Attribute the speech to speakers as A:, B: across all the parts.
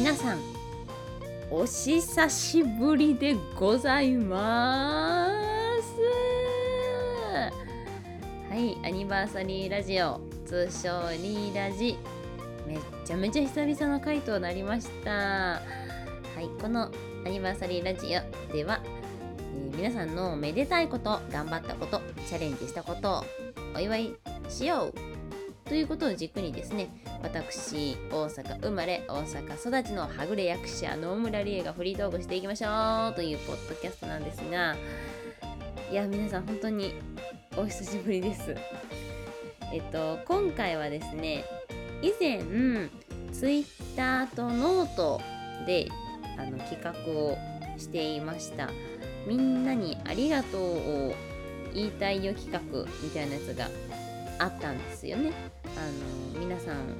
A: 皆さんお久しぶりでございます。はいアニバーサリーラジオ通称リーラジ。めっちゃめちゃ久々の回となりました。はいこのアニバーサリーラジオでは、えー、皆さんのめでたいこと頑張ったことチャレンジしたことをお祝いしよう。ということを軸にですね私大阪生まれ大阪育ちのはぐれ役者野村理恵がフリートークしていきましょうというポッドキャストなんですがいや皆さん本当にお久しぶりです。えっと今回はですね以前ツイッターとノートであの企画をしていました。みんなにありがとうを言いたいよ企画みたいなやつがあったんですよね。あの皆さん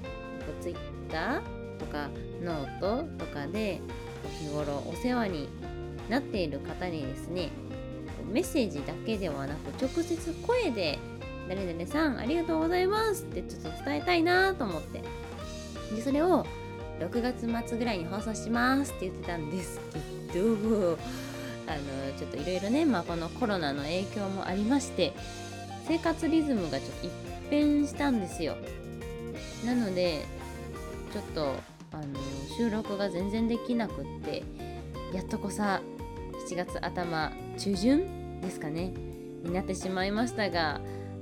A: ツイッターとかノートとかで日頃お世話になっている方にですねメッセージだけではなく直接声で「誰々さんありがとうございます」ってちょっと伝えたいなと思って。でそれを6月末ぐらいに放送しますって言ってたんですけどあのちょっといろいろね、まあ、このコロナの影響もありまして生活リズムがちょっと一変したんですよ。なのでちょっとあの収録が全然できなくってやっとこさ7月頭中旬ですかねになってしまいましたが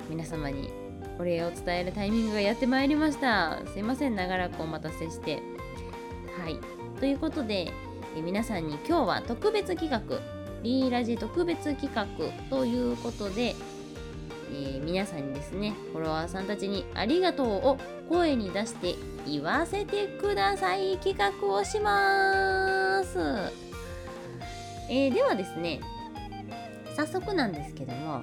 A: 皆様にお礼を伝えるタイミングがやってまいりました。すいません長らくお待たせして。はい。ということでえ皆さんに今日は特別企画リーラジ特別企画ということでえー、皆さんにですね、フォロワーさんたちにありがとうを声に出して言わせてください企画をします。えー、ではですね、早速なんですけども、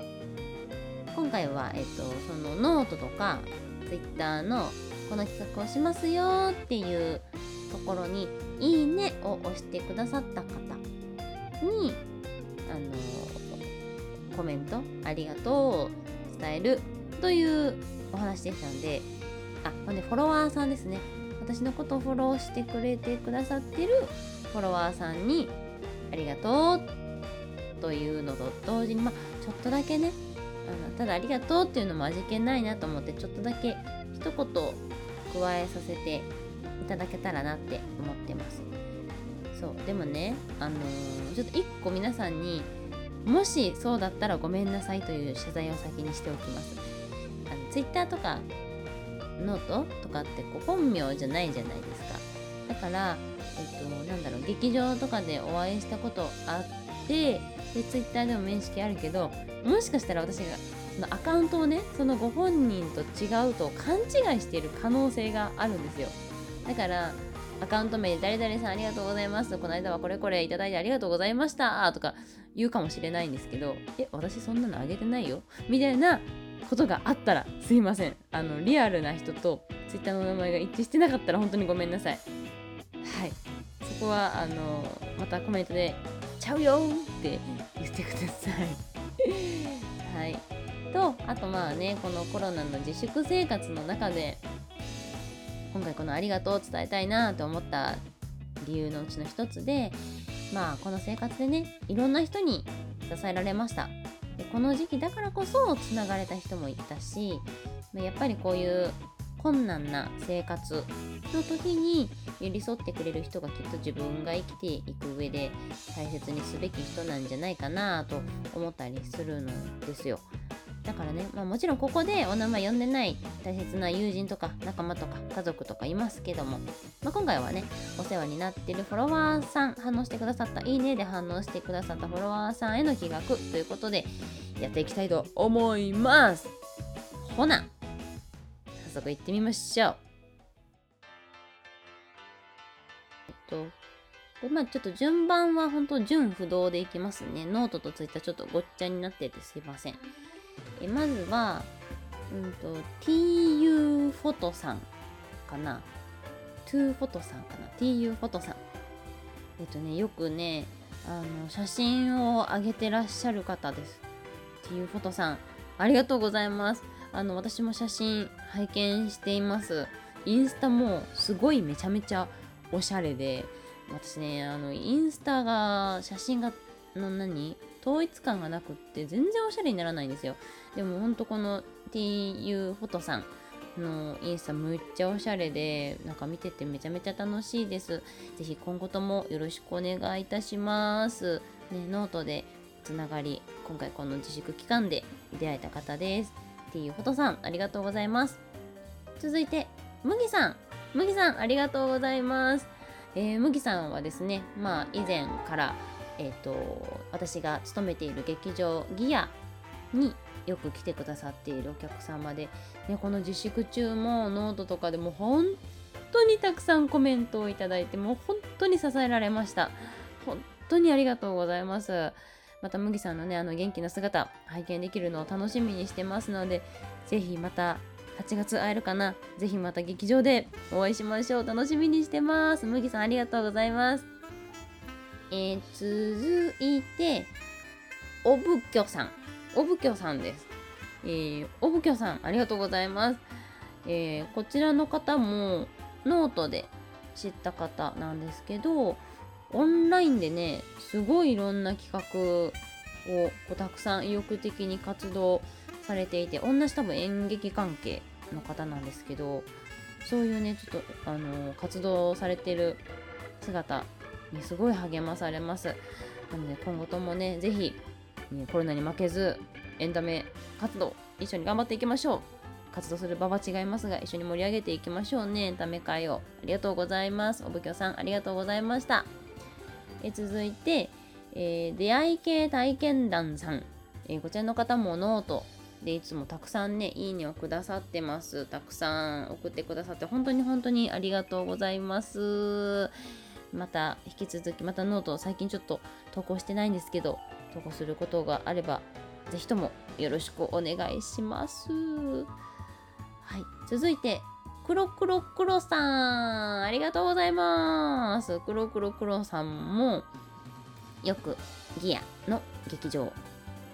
A: 今回は、えっ、と、そのノートとか Twitter のこの企画をしますよっていうところに、いいねを押してくださった方に、あのコメントありがとう伝えるというお話でしたのであほんでフォロワーさんですね。私のことをフォローしてくれてくださってるフォロワーさんにありがとうというのと同時にまあちょっとだけねあのただありがとうっていうのも味気ないなと思ってちょっとだけ一言加えさせていただけたらなって思ってます。そうでもねあのー、ちょっと一個皆さんにもしそうだったらごめんなさいという謝罪を先にしておきます。あの Twitter とかノートとかってこう本名じゃないじゃないですか。だから、えっと、なんだろう、劇場とかでお会いしたことあって、で、Twitter でも面識あるけど、もしかしたら私がそのアカウントをね、そのご本人と違うと勘違いしている可能性があるんですよ。だから、アカウント名で誰々さんありがとうございます。この間はこれこれいただいてありがとうございました。とか言うかもしれないんですけど、え、私そんなのあげてないよみたいなことがあったらすいません。あの、リアルな人と Twitter の名前が一致してなかったら本当にごめんなさい。はい。そこは、あの、またコメントで、ちゃうよって言ってください。はい。と、あとまあね、このコロナの自粛生活の中で、今回このありがとうを伝えたいなと思った理由のうちの一つでまあこの生活でねいろんな人に支えられましたでこの時期だからこそつながれた人もいたしやっぱりこういう困難な生活の時に寄り添ってくれる人がきっと自分が生きていく上で大切にすべき人なんじゃないかなと思ったりするのですよ。だからね、まあ、もちろんここでお名前呼んでない大切な友人とか仲間とか家族とかいますけども、まあ、今回はねお世話になってるフォロワーさん反応してくださったいいねで反応してくださったフォロワーさんへの企画ということでやっていきたいと思います。ほな早速行ってみましょう。えっとでまあちょっと順番は本当順不動でいきますね。ノートとツイッターちょっとごっちゃになっててすいません。えまずは、うんと、TU フォトさんかな。2フォトさんかな。TU フォトさん。えっとね、よくね、あの、写真を上げてらっしゃる方です。TU フォトさん、ありがとうございます。あの、私も写真拝見しています。インスタもすごいめちゃめちゃおしゃれで私ねあのインスタが写真がの何？統一感がなくって全然おしゃれにならないんですよ。でもほんとこの TU フォトさんのインスタむっちゃおしゃれでなんか見ててめちゃめちゃ楽しいです。ぜひ今後ともよろしくお願いいたします。ねノートでつながり今回この自粛期間で出会えた方です。TU フォトさんありがとうございます。続いて麦さん。麦さんありがとうございます。えー、麦さんはですねまあ以前からえーと、私が勤めている劇場ギアによく来てくださっているお客様で、ね、この自粛中もノートとかでも本当にたくさんコメントをいただいてもう本当に支えられました。本当にありがとうございます。また麦さんのねあの元気な姿拝見できるのを楽しみにしてますのでぜひまた8月会えるかな？ぜひまた劇場でお会いしましょう。楽しみにしてます。麦さんありがとうございます。えー、続いて、おぶきょさん。おぶきょさんです。えー、おぶきょさん、ありがとうございます。えー、こちらの方も、ノートで知った方なんですけど、オンラインでね、すごいいろんな企画をこうたくさん意欲的に活動されていて、同じ多分演劇関係の方なんですけど、そういうね、ちょっと、あの、活動されてる姿にすごい励まされます。なので今後ともね、ぜひ、コロナに負けず、エンタメ活動、一緒に頑張っていきましょう。活動する場は違いますが、一緒に盛り上げていきましょうね、エンタメ界を。ありがとうございます。おぶきょさん、ありがとうございました。え続いて、えー、出会い系体験談さん。えー、こちらの方もノートでいつもたくさんね、いいねをくださってます。たくさん送ってくださって、本当に本当にありがとうございます。また引き続きまたノート最近ちょっと投稿してないんですけど投稿することがあればぜひともよろしくお願いします。はい。続いてクロクロクロさんありがとうございます。クロクロクロさんもよくギアの劇場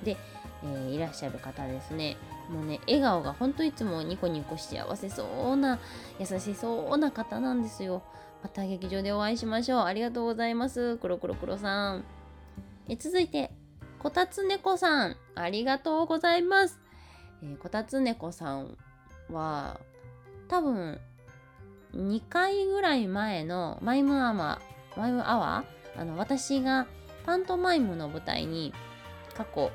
A: で、えー、いらっしゃる方ですね。もうね笑顔がほんといつもニコニコ幸せそうな優しそうな方なんですよ。また劇場でお会いしましょう。ありがとうございます。コロコロコロさん。え続いて、こたつねこさん。ありがとうございます。えー、こたつねこさんは、多分、2回ぐらい前のマイムアワー、マイムアワー？あの、私がパントマイムの舞台に過去、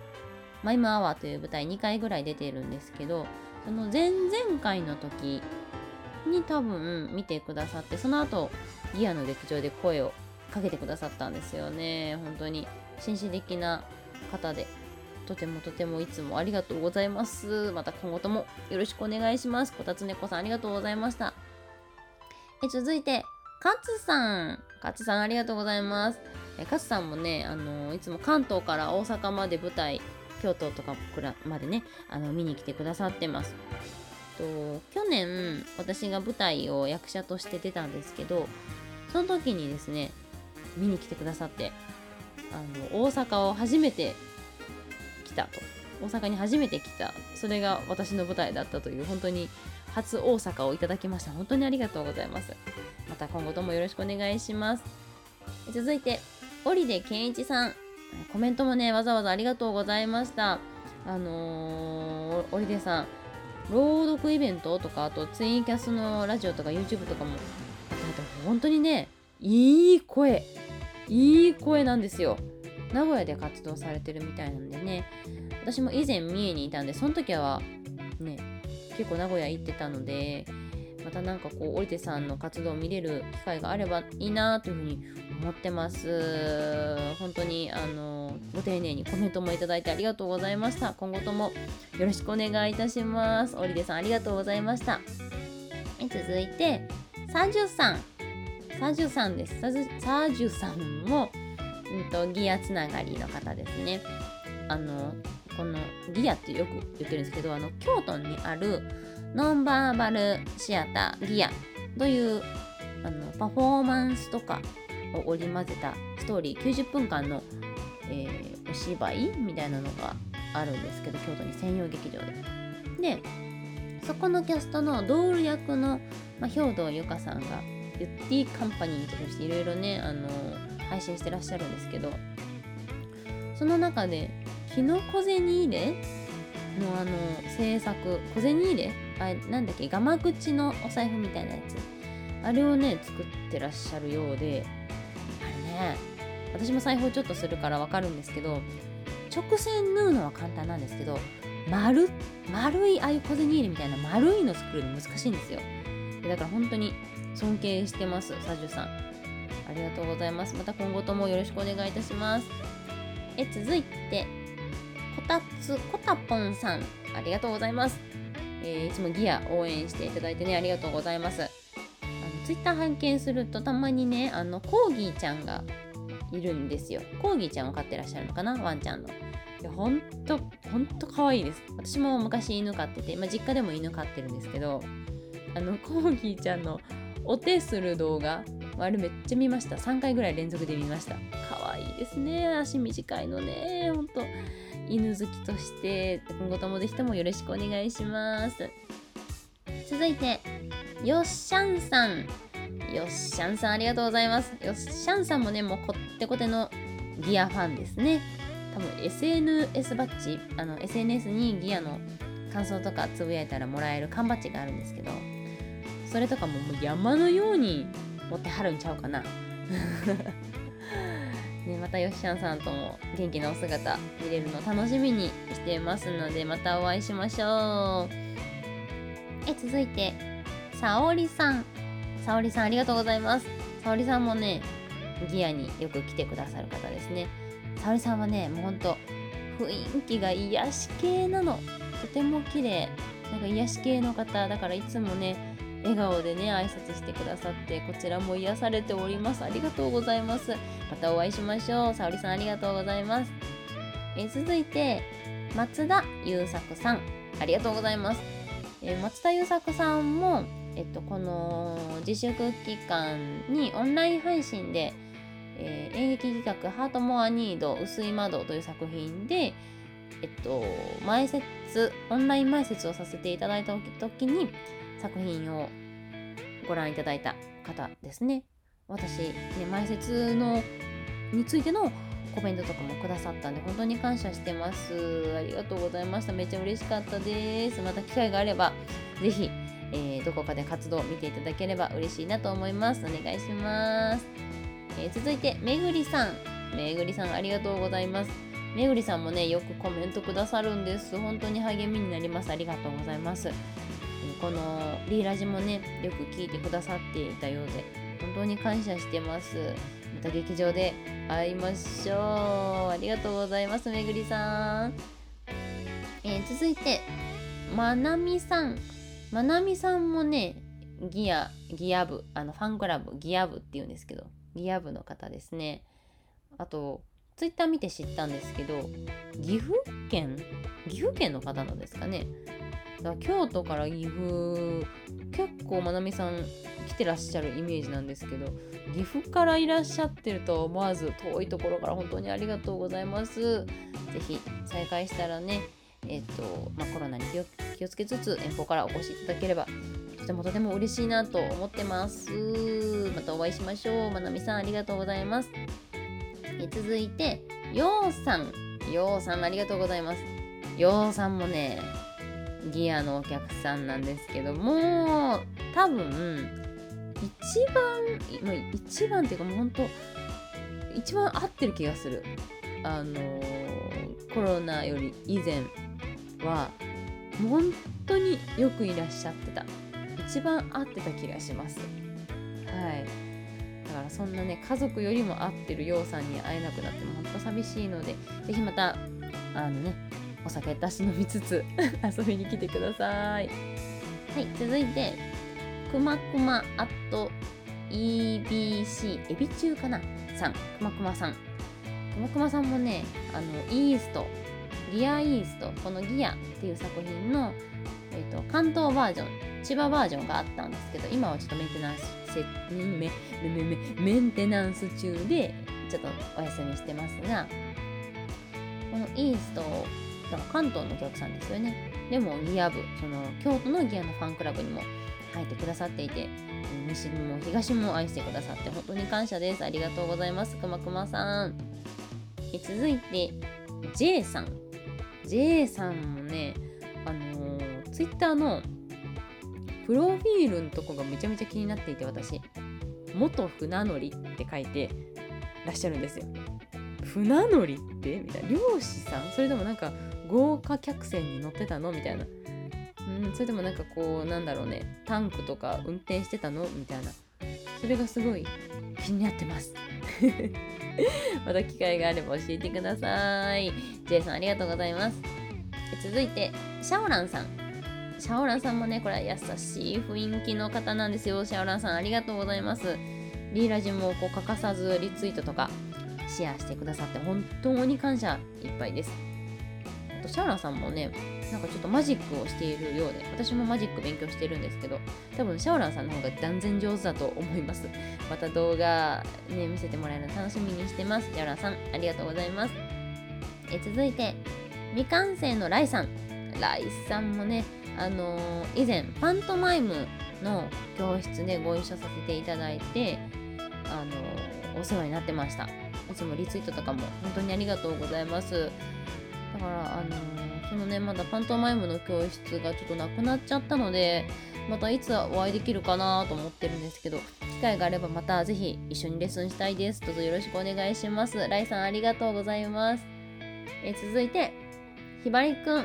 A: マイムアワーという舞台2回ぐらい出てるんですけど、その前々回の時に多分見てくださってその後ギアの劇場で声をかけてくださったんですよね。本当に。紳士的な方で。とてもとてもいつもありがとうございます。また今後ともよろしくお願いします。こたつねこさんありがとうございました。え続いて勝さん。勝さんありがとうございます。え勝さんもねあのいつも関東から大阪まで舞台京都とかまでねあの見に来てくださってます。と去年私が舞台を役者として出たんですけどその時にですね見に来てくださってあの大阪を初めて来たと。大阪に初めて来た。それが私の舞台だったという本当に初大阪をいただきました。本当にありがとうございます。また今後ともよろしくお願いします。続いて織出健一さん。コメントもねわざわざありがとうございました。あのー、織出さん。朗読イベントとか、あとツインキャスのラジオとか YouTube とかも、あと本当にね、いい声、いい声なんですよ。名古屋で活動されてるみたいなんでね、私も以前三重にいたんで、その時はね、結構名古屋行ってたので、またなんかこう、織手さんの活動を見れる機会があればいいなというふうに思ってます。本当に、あの、ご丁寧にコメントもいただいてありがとうございました。今後ともよろしくお願いいたします。織出さんありがとうございました。続いて、サージュさん。サージュさんです。サージュさんも、うんと、ギアつながりの方ですね。あの、このギアってよく言ってるんですけど、あの、京都にあるノンバーバルシアターギアというあのパフォーマンスとかを織り交ぜたストーリー90分間の、えー、お芝居みたいなのがあるんですけど京都に専用劇場で。でそこのキャストのドール役の、まあ、兵藤由香さんがユッティカンパニーとしていろいろねあの配信してらっしゃるんですけどその中でキノコゼニ入れのあの制作小銭入れあなんだっけガマ口のお財布みたいなやつ。あれをね作ってらっしゃるようで。あれね私も裁縫ちょっとするからわかるんですけど直線縫うのは簡単なんですけど丸丸いああいう小銭入れみたいな丸いの作るの難しいんですよ。だから本当に尊敬してますサジュさん。ありがとうございます。また今後ともよろしくお願いいたします。え続いてこたつこたぽんさん。ありがとうございます、えー、いつもギア応援していただいてねありがとうございます。あのツイッター拝見するとたまにねあのコーギーちゃんがいるんですよ。コーギーちゃんを飼ってらっしゃるのかなワンちゃんの。いやほんとほんと可愛いです。私も昔犬飼ってて、まあ、実家でも犬飼ってるんですけどあのコーギーちゃんのお手する動画あれめっちゃ見ました。3回ぐらい連続で見ました。可愛いですね足短いのねほんと。犬好きとして今後ともぜひともよろしくお願いします。続いてよっしゃんさん。よっしゃんさんありがとうございます。よっしゃんさんもねもうこってこてのギアファンですね。多分 SNS バッジあの SNS にギアの感想とかつぶやいたらもらえる缶バッジがあるんですけどそれとかももう山のように持ってはるんちゃうかな。ね、またよっしゃんさんとも元気なお姿見れるの楽しみにしてますのでまたお会いしましょう。え続いてさおりさん。さおりさんありがとうございます。さおりさんもねギアによく来てくださる方ですね。さおりさんはねもうほんと雰囲気が癒し系なの。とても綺麗。なんか癒し系の方だからいつもね笑顔でね挨拶してくださってこちらも癒されております。ありがとうございます。またお会いしましょう。沙織さんありがとうございます。え続いて松田優作さん。ありがとうございます、え松田優作さんもえっとこの自粛期間にオンライン配信でえー、演劇企画「ハートモアニード薄い窓」という作品で、えっと、前説オンライン前説をさせていただいた時に作品をご覧いただいた方ですね。私、ね、前説のについてのコメントとかもくださったんで本当に感謝してます。ありがとうございました。めっちゃ嬉しかったです。また機会があればぜひ、えー、どこかで活動を見ていただければ嬉しいなと思います。お願いします。えー、続いて、めぐりさん。めぐりさんありがとうございます。めぐりさんもね、よくコメントくださるんです。本当に励みになります。ありがとうございます。このリーラジもねよく聞いてくださっていたようで本当に感謝してます。また劇場で会いましょう。ありがとうございますめぐりさん、えー、続いてまなみさん。まなみさんもねギアギア部あのファンクラブギア部っていうんですけどギア部の方ですね。あとツイッター見て知ったんですけど岐阜県？岐阜県の方なんですかね。だ京都から岐阜結構まなみさん来てらっしゃるイメージなんですけど岐阜からいらっしゃってると思わず遠いところから本当にありがとうございます。是非再開したらねえっ、と、まあ、コロナに気をつけつつ遠方からお越しいただければとてもとても嬉しいなと思ってます。またお会いしましょう。まなみさんありがとうございます。え続いてようさん。ようさんありがとうございます。ようさんもねギアのお客さんなんですけども多分一番、まあ、一番っていうかもうほんと一番合ってる気がする。あの、コロナより以前は本当によくいらっしゃってた。一番合ってた気がします。はい。だからそんなね家族よりも合ってるようさんに会えなくなっても本当寂しいので是非またあのねお酒たし飲みつつ 遊びに来てください。はい、続いて、くまくまアット EBC エビ中かな？さん、くまくまさん。くまくまさんもね、あの、イースト、ギアイースト、このギアっていう作品の、えーと、関東バージョン、千葉バージョンがあったんですけど、今はちょっとメンテナンス、メメメメンテナンス中で、ちょっとお休みしてますが、このイーストだから関東のお客さんですよね。でもギア部その京都のギアのファンクラブにも入ってくださっていて西も東も愛してくださって本当に感謝です。ありがとうございます。くまくまさん。え続いて J さん。J さんもねあのー、Twitter のプロフィールのとこがめちゃめちゃ気になっていて私。元船乗りって書いてらっしゃるんですよ。船乗りって？みたいな。漁師さん？それともなんか豪華客船に乗ってたの？みたいな。うんそれともなんかこうなんだろうね。タンクとか運転してたの？みたいな。それがすごい気になってます。また機会があれば教えてください。J さんありがとうございます。続いてシャオランさん。シャオランさんもねこれは優しい雰囲気の方なんですよ。シャオランさんありがとうございます。リーラジもこう欠かさずリツイートとかシェアしてくださって本当に感謝いっぱいです。とシャオラさんもねなんかちょっとマジックをしているようで私もマジック勉強してるんですけど多分シャオランさんの方が断然上手だと思います。また動画ね見せてもらえるの楽しみにしてます。シャオランさんありがとうございます。え続いて未完成のライさん。ライさんもねあのー、以前パントマイムの教室でご一緒させていただいてあのー、お世話になってました。いつもリツイートとかも本当にありがとうございます。だからあのー、そのねまだパントマイムの教室がちょっとなくなっちゃったのでまたいつお会いできるかなと思ってるんですけど機会があればまたぜひ一緒にレッスンしたいです。どうぞよろしくお願いします。ライさんありがとうございます。え続いてひばりくん。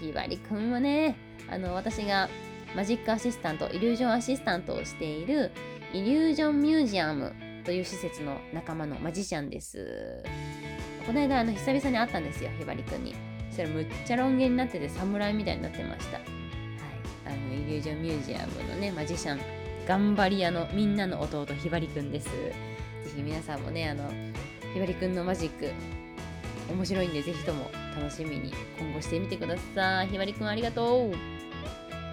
A: ひばりくんはねあの私がマジックアシスタントイリュージョンアシスタントをしているイリュージョンミュージアムという施設の仲間のマジシャンです。この間あの久々に会ったんですよひばりくんに。そしたらむっちゃロン毛になってて侍みたいになってました。はい。あのイリュージョンミュージアムのねマジシャン頑張り屋のみんなの弟ひばりくんです。ぜひ皆さんもねあのひばりくんのマジック面白いんでぜひとも楽しみに今後してみてください。ひばりくんありがとう。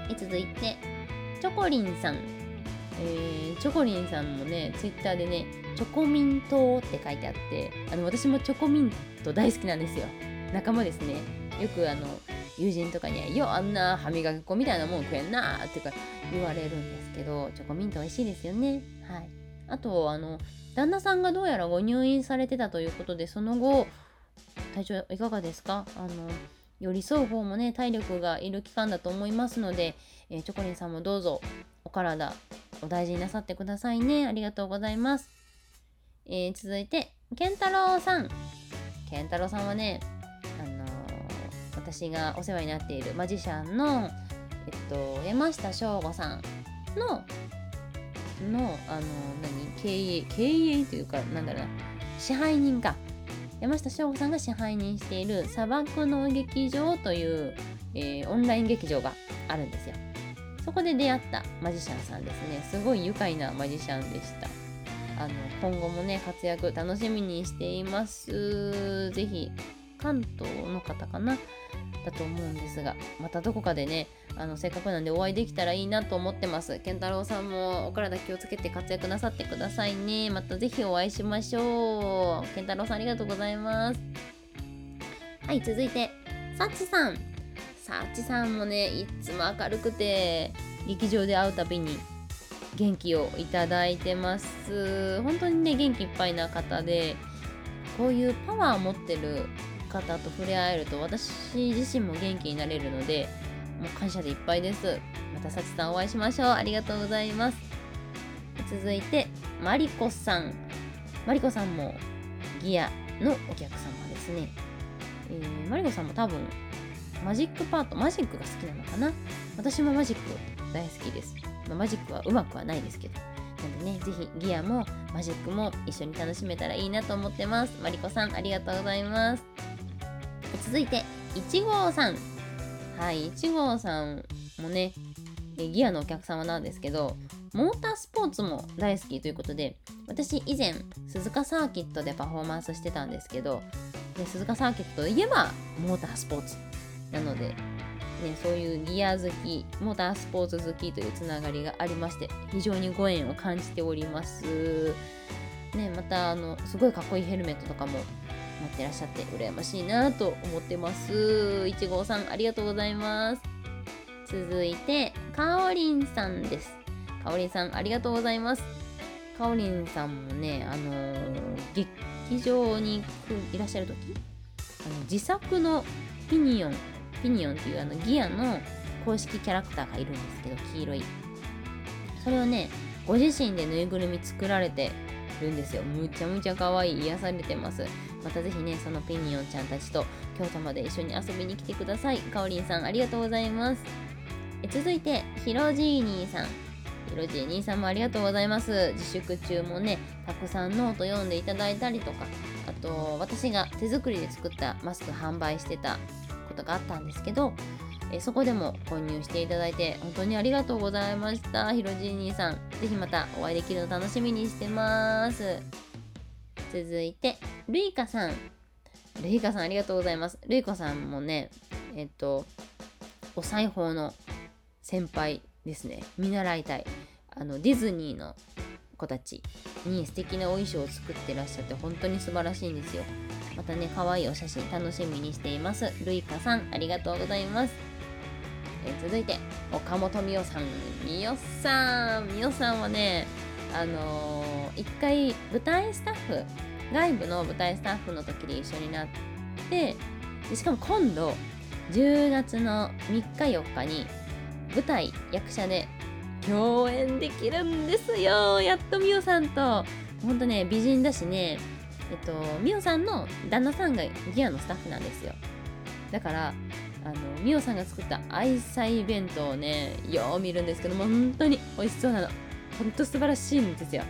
A: え続いてチョコリンさん。えー、チョコリンさんもね、ツイッターでね、チョコミントって書いてあって、あの私もチョコミント大好きなんですよ。仲間ですね。よくあの、友人とかには、よ、あんな歯磨き粉みたいなもん食えんなってか言われるんですけど、チョコミント美味しいですよね。はい。あと、あの、旦那さんがどうやらご入院されてたということで、その後、体調いかがですか？あの、寄り添う方もね、体力がいる期間だと思いますので、えー、チョコリンさんもどうぞお体お大事になさってくださいね。ありがとうございます。えー、続いて、ケンタロウさん。ケンタロウさんはね、あのー、私がお世話になっているマジシャンの、えっと、山下翔吾さんの、の、あのー、何？経営、経営というか、なんだろうな、支配人か。山下翔吾さんが支配人している砂漠の劇場という、えー、オンライン劇場があるんですよ。そこで出会ったマジシャンさんですねすごい愉快なマジシャンでしたあの今後もね活躍楽しみにしています。ぜひ関東の方かなだと思うんですがまたどこかでねあのせっかくなんでお会いできたらいいなと思ってます。健太郎さんもお体気をつけて活躍なさってくださいね。またぜひお会いしましょう。健太郎さんありがとうございます。はい続いてさちさん。サチさんもねいつも明るくて劇場で会うたびに元気をいただいてます。本当にね元気いっぱいな方でこういうパワーを持ってる方と触れ合えると私自身も元気になれるのでもう感謝でいっぱいです。またサチさんお会いしましょう。ありがとうございます。続いてマリコさん。マリコさんもギアのお客様ですね、えー、マリコさんも多分マジックパート、マジックが好きなのかな。私もマジック大好きです。まあ、マジックはうまくはないですけど。なんでね、ぜひギアもマジックも一緒に楽しめたらいいなと思ってます。マリコさん、ありがとうございます。続いて、1号さん。はい、1号さんもね、ギアのお客様なんですけど、モータースポーツも大好きということで、私以前、鈴鹿サーキットでパフォーマンスしてたんですけど、で鈴鹿サーキットといえばモータースポーツなので、ね、そういうギア好き、モータースポーツ好きというつながりがありまして、非常にご縁を感じております。ね、また、あの、すごいかっこいいヘルメットとかも持ってらっしゃって、羨ましいなと思ってます。1号さん、ありがとうございます。続いて、かおりんさんです。かおりんさんありがとうございますかおりんさんもねあのー、劇場にいらっしゃる時？あの自作のピニオンピニオンっていうあのギアの公式キャラクターがいるんですけど黄色い。それをねご自身でぬいぐるみ作られてるんですよ。むちゃむちゃ可愛い癒されてます。またぜひねそのピニオンちゃんたちと京都まで一緒に遊びに来てください。かおりんさんありがとうございます。え続いてひろじーにーさん。ひろじーにーさんもありがとうございます。自粛中もねたくさんノート読んでいただいたりとか。あと私が手作りで作ったマスク販売してたことがあったんですけどえそこでも購入していただいて本当にありがとうございました。ひろじーにーさんぜひまたお会いできるの楽しみにしてます。続いてるいかさん。るいかさんありがとうございます。るいかさんもねえっとお裁縫の先輩ですね。見習いたい。あのディズニーの子たちに素敵なお衣装を作ってらっしゃって本当に素晴らしいんですよ。またね可愛いいお写真楽しみにしています。るいかさんありがとうございます。え続いて岡本美代さん。美代さん美代さんはねあのー、一回舞台スタッフ外部の舞台スタッフの時で一緒になってでしかも今度10月の3日4日に舞台役者で共演できるんですよ。やっと美代さんと。ほんとね美人だしねえっと美代さんの旦那さんがギアのスタッフなんですよ。だからあのみおさんが作った愛妻弁当をねよう見るんですけども本当に美味しそうなの。本当素晴らしいんですよ。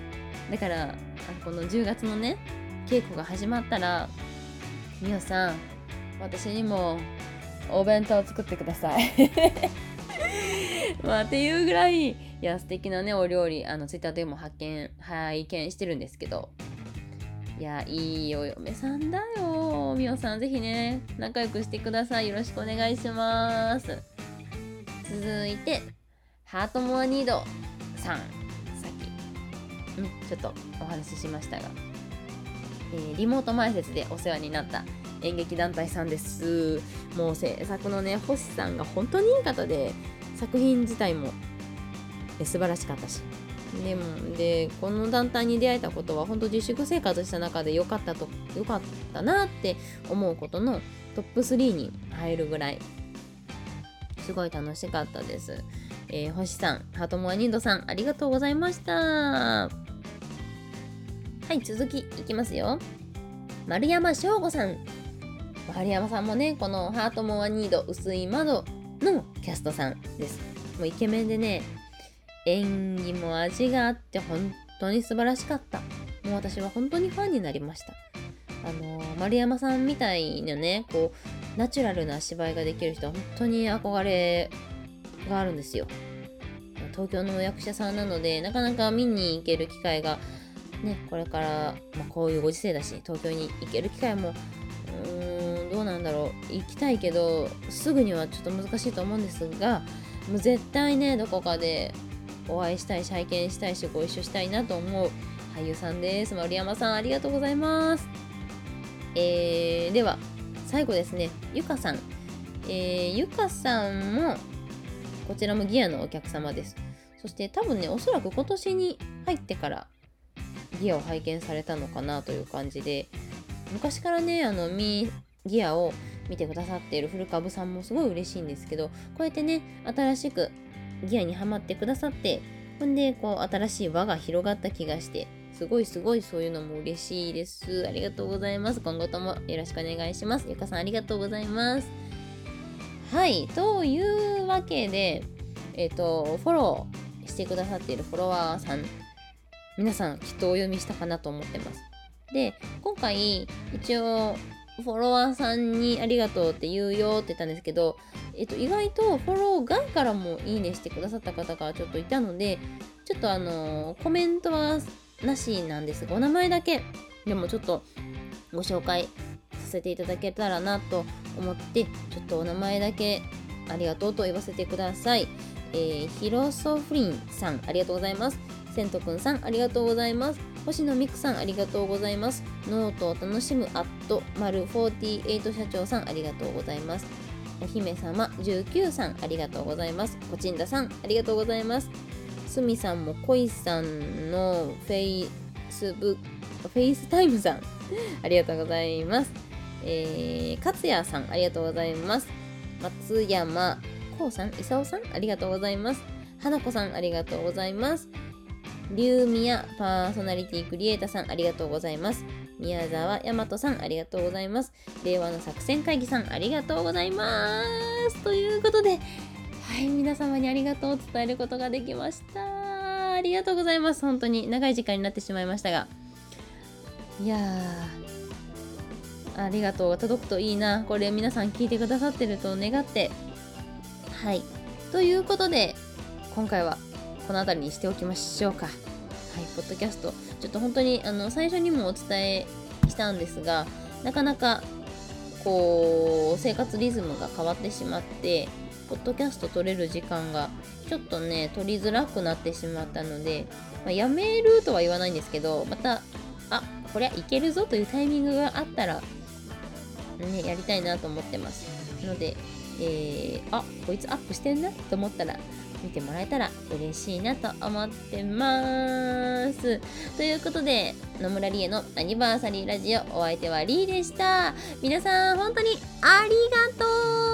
A: だからこの10月のね稽古が始まったらみおさん私にもお弁当を作ってください。まあっていうぐらいいや素敵なねお料理あのツイッターでも発見拝見してるんですけど。いやいいお嫁さんだよ。みおさんぜひね仲良くしてください。よろしくお願いします。続いてハートモアニードさん。さっき、ね、ちょっとお話ししましたが、えー、リモート前説でお世話になった演劇団体さんです。もう制作のね星さんが本当にいい方で作品自体も素晴らしかったし。でもでこの団体に出会えたことは本当自粛生活した中で良かったと良かったなって思うことのトップ3に入るぐらいすごい楽しかったです。えー、星さん、ハートモアニンドさん、ありがとうございました。はい、続きいきますよ。丸山翔吾さん。丸山さんもね、このハートモアニード薄い窓のキャストさんです。もうイケメンでね、演技も味があって本当に素晴らしかった。もう私は本当にファンになりました。あの丸山さんみたいなね、こう、ナチュラルな芝居ができる人は本当に憧れがあるんですよ。東京の役者さんなので、なかなか見に行ける機会が、ね、これから、まあ、こういうご時世だし、東京に行ける機会も、うーん、どうなんだろう。行きたいけど、すぐにはちょっと難しいと思うんですが、もう絶対ね、どこかでお会いしたいし拝見したいしご一緒したいなと思う俳優さんです。丸山さんありがとうございます。えー、では最後ですね。ゆかさん。えー、ゆかさんもこちらもギアのお客様です。そして多分ねおそらく今年に入ってからギアを拝見されたのかなという感じで昔からねあのミギアを見てくださっている古株さんもすごい嬉しいんですけどこうやってね新しくギアにはまってくださってほんでこう新しい輪が広がった気がしてすごいすごいそういうのも嬉しいです。ありがとうございます。今後ともよろしくお願いします。ゆかさんありがとうございます。はい。というわけでえっ、ー、とフォローしてくださっているフォロワーさん皆さんきっとお読みしたかなと思ってます。で今回一応フォロワーさんにありがとうって言うよって言ったんですけど、えっと、意外とフォロー外からもいいねしてくださった方がちょっといたので、ちょっとあのー、コメントはなしなんですが、お名前だけでもちょっとご紹介させていただけたらなと思って、ちょっとお名前だけありがとうと言わせてください。えー、ヒロソフリンさん、ありがとうございます。セントくんさん、ありがとうございます。星野美久さん、ありがとうございます。ノートを楽しむアット丸48社長さん、ありがとうございます。お姫様19さん、ありがとうございます。コチンダさん、ありがとうございます。すみさんもこいさんのフェイスブフェイスタイムさん ありがとうございます。えー、勝也さんありがとうございます。松山こうさん、いさおさんありがとうございます。花子さんありがとうございます。リュウミヤパーソナリティクリエイターさんありがとうございます。宮沢大和さんありがとうございます。令和の作戦会議さんありがとうございます。ということで、はい、皆様にありがとうを伝えることができました。ありがとうございます。本当に長い時間になってしまいましたが。いやー、ありがとうが届くといいな。これ皆さん聞いてくださってると願って。はい。ということで、今回はこの辺りにしておきましょうか。はい、ポッドキャスト、ちょっと本当にあの最初にもお伝えしたんですが、なかなかこう生活リズムが変わってしまって、ポッドキャスト撮れる時間がちょっとね、撮りづらくなってしまったので、まあ、やめるとは言わないんですけど、また、あこりゃいけるぞというタイミングがあったら、ね、やりたいなと思ってます。ので、えー、あこいつアップしてんなと思ったら、見てもらえたら嬉しいなと思ってます。ということで、野村理恵のアニバーサリーラジオ、お相手はリーでした。皆さん、本当にありがとう